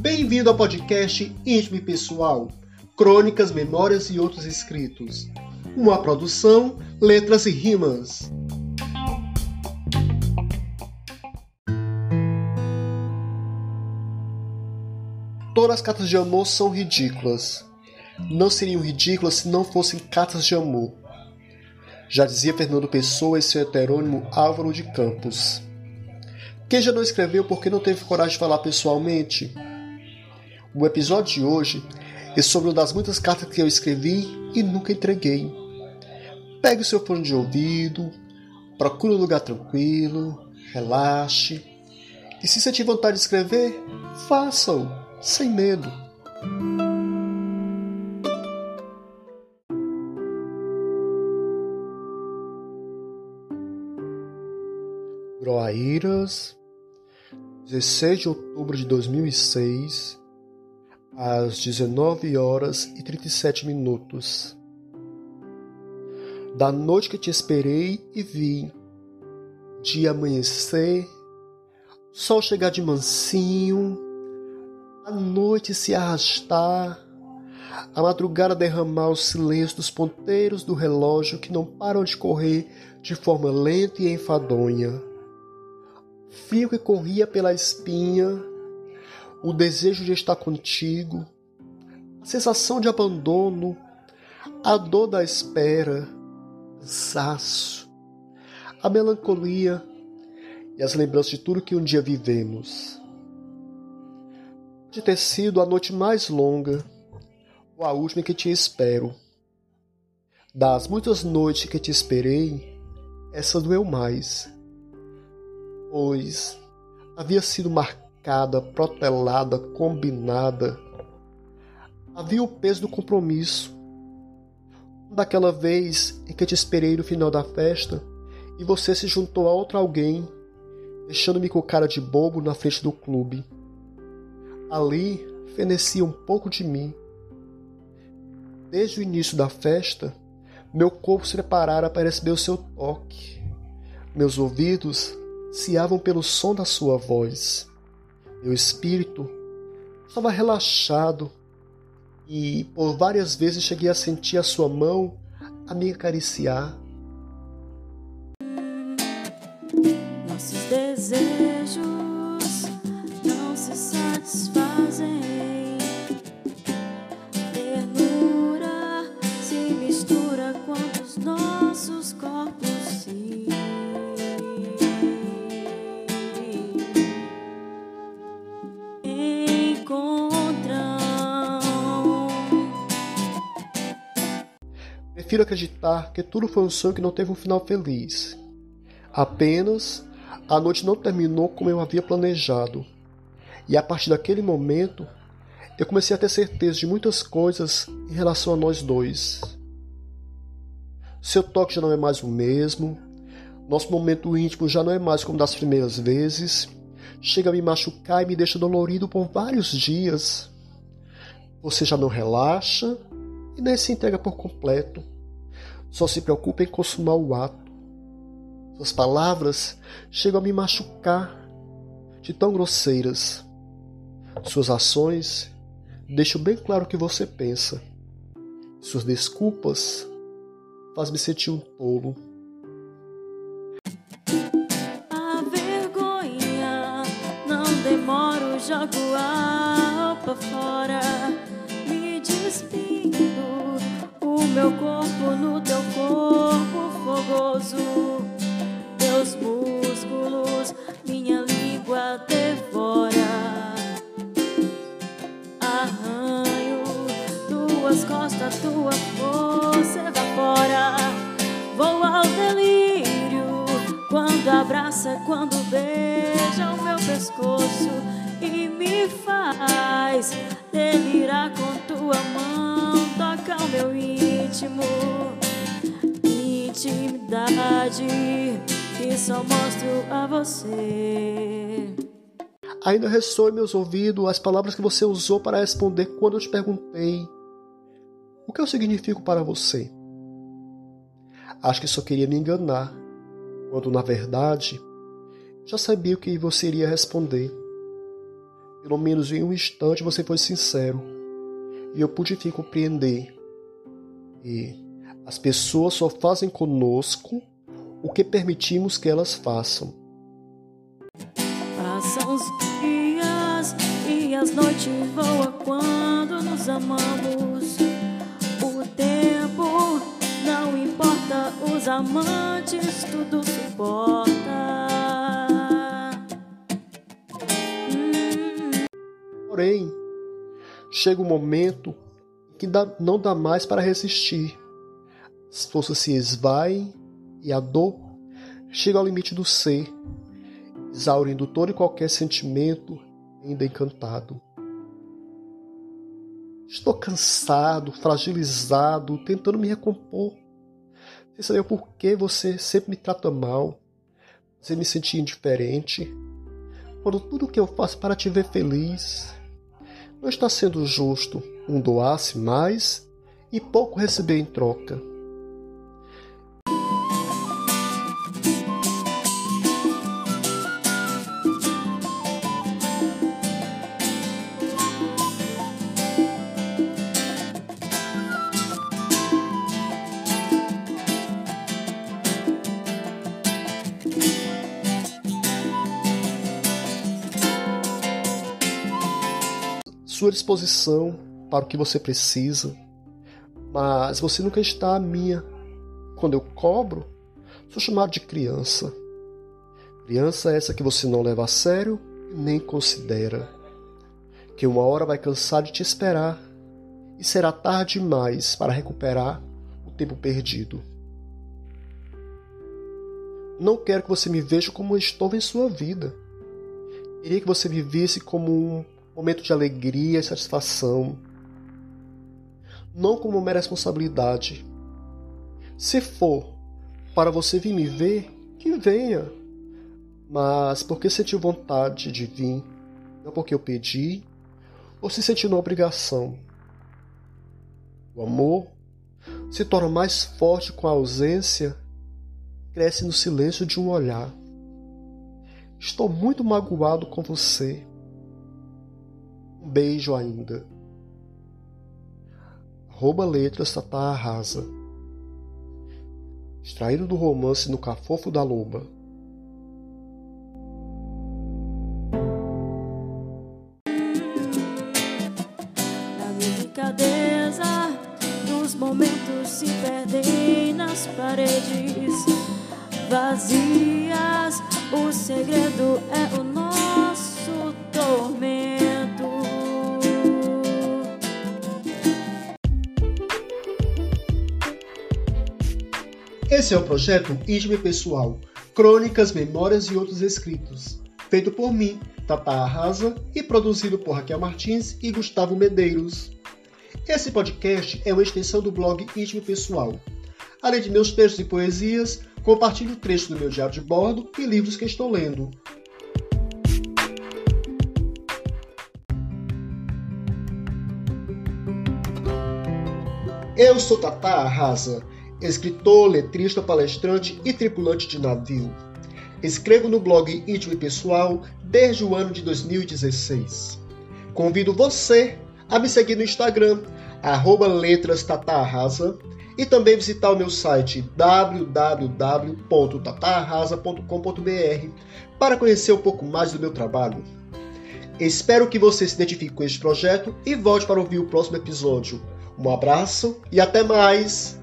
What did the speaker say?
Bem-vindo ao podcast Íntimo e Pessoal, Crônicas, Memórias e Outros Escritos. Uma produção, letras e rimas. Todas as cartas de amor são ridículas. Não seriam ridículas se não fossem cartas de amor. Já dizia Fernando Pessoa e seu heterônimo Álvaro de Campos. Quem já não escreveu porque não teve coragem de falar pessoalmente? O episódio de hoje é sobre uma das muitas cartas que eu escrevi e nunca entreguei. Pegue o seu fone de ouvido, procure um lugar tranquilo, relaxe. E se você tiver vontade de escrever, faça-o, sem medo. Groaíras, 16 de outubro de 2006, às 19 horas e 37 minutos. Da noite que te esperei e vi, dia amanhecer, sol chegar de mansinho, a noite se arrastar, a madrugada derramar o silêncio dos ponteiros do relógio que não param de correr de forma lenta e enfadonha. Fio que corria pela espinha, o desejo de estar contigo, a sensação de abandono, a dor da espera, cansaço, a melancolia e as lembranças de tudo que um dia vivemos. De ter sido a noite mais longa ou a última que te espero. Das muitas noites que te esperei, essa doeu mais, pois havia sido marcada protelada, combinada. Havia o peso do compromisso. Daquela vez em que te esperei no final da festa e você se juntou a outro alguém, deixando-me com cara de bobo na frente do clube. Ali fenecia um pouco de mim. Desde o início da festa, meu corpo se preparara para receber o seu toque. Meus ouvidos ciavam pelo som da sua voz. Meu espírito estava relaxado e por várias vezes cheguei a sentir a sua mão a me acariciar. Prefiro acreditar que tudo foi um sonho que não teve um final feliz. Apenas a noite não terminou como eu havia planejado. E a partir daquele momento, eu comecei a ter certeza de muitas coisas em relação a nós dois. Seu toque já não é mais o mesmo. Nosso momento íntimo já não é mais como das primeiras vezes. Chega a me machucar e me deixa dolorido por vários dias. Você já não relaxa e nem se entrega por completo só se preocupa em consumar o ato. Suas palavras chegam a me machucar de tão grosseiras. Suas ações deixam bem claro o que você pensa. Suas desculpas fazem me sentir um tolo. A vergonha não demora, jogo alma fora, me despindo o meu corpo no teu corpo fogoso, teus músculos, minha língua devora. Arranho tuas costas, tua força evapora. Vou ao delírio quando abraça, quando beija o meu pescoço e me faz delirar com tua mão, toca o meu íntimo intimidade que só mostro a você. Ainda ressoam em meus ouvidos as palavras que você usou para responder quando eu te perguntei o que eu significo para você. Acho que só queria me enganar, quando na verdade Já sabia o que você iria responder. Pelo menos em um instante você foi sincero. E eu pude enfim compreender. E as pessoas só fazem conosco o que permitimos que elas façam. Passam os dias e as noites voam quando nos amamos. O tempo não importa, os amantes tudo suporta. Hum. Porém, chega um momento que dá, não dá mais para resistir. As forças se esvaem e a dor chega ao limite do ser, exaurindo todo e qualquer sentimento ainda encantado. Estou cansado, fragilizado, tentando me recompor. Sem saber por que você sempre me trata mal, você me sentir indiferente, quando tudo que eu faço para te ver feliz não está sendo justo um doar-se mais e pouco receber em troca. sua disposição para o que você precisa, mas você nunca está à minha. Quando eu cobro, sou chamado de criança. Criança é essa que você não leva a sério nem considera. Que uma hora vai cansar de te esperar e será tarde demais para recuperar o tempo perdido. Não quero que você me veja como estou em sua vida. Queria que você vivesse como um momento de alegria e satisfação, não como uma responsabilidade. Se for para você vir me ver, que venha, mas porque sentiu vontade de vir, não porque eu pedi, ou se sentiu na obrigação. O amor se torna mais forte com a ausência, cresce no silêncio de um olhar. Estou muito magoado com você um beijo ainda. Arroba letras Tatá Arrasa. Extraído do romance No Cafofo da Loba. Na delicadeza dos momentos se perdem nas paredes vazias. O segredo é o nosso tormento. Esse é o projeto Íntimo Pessoal, Crônicas, Memórias e Outros Escritos, feito por mim, Tata Arrasa, e produzido por Raquel Martins e Gustavo Medeiros. Esse podcast é uma extensão do blog Íntimo Pessoal. Além de meus textos e poesias, compartilho trechos do meu diário de bordo e livros que estou lendo. Eu sou Tata Arrasa escritor, letrista, palestrante e tripulante de navio. Escrevo no blog íntimo e pessoal desde o ano de 2016. Convido você a me seguir no Instagram, arroba e também visitar o meu site www.tatarrasa.com.br para conhecer um pouco mais do meu trabalho. Espero que você se identifique com este projeto e volte para ouvir o próximo episódio. Um abraço e até mais!